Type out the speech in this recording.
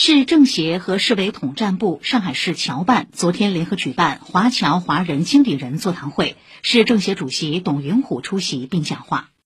市政协和市委统战部上海市侨办昨天联合举办华侨华人经理人座谈会市政协主席董云虎出席并讲话。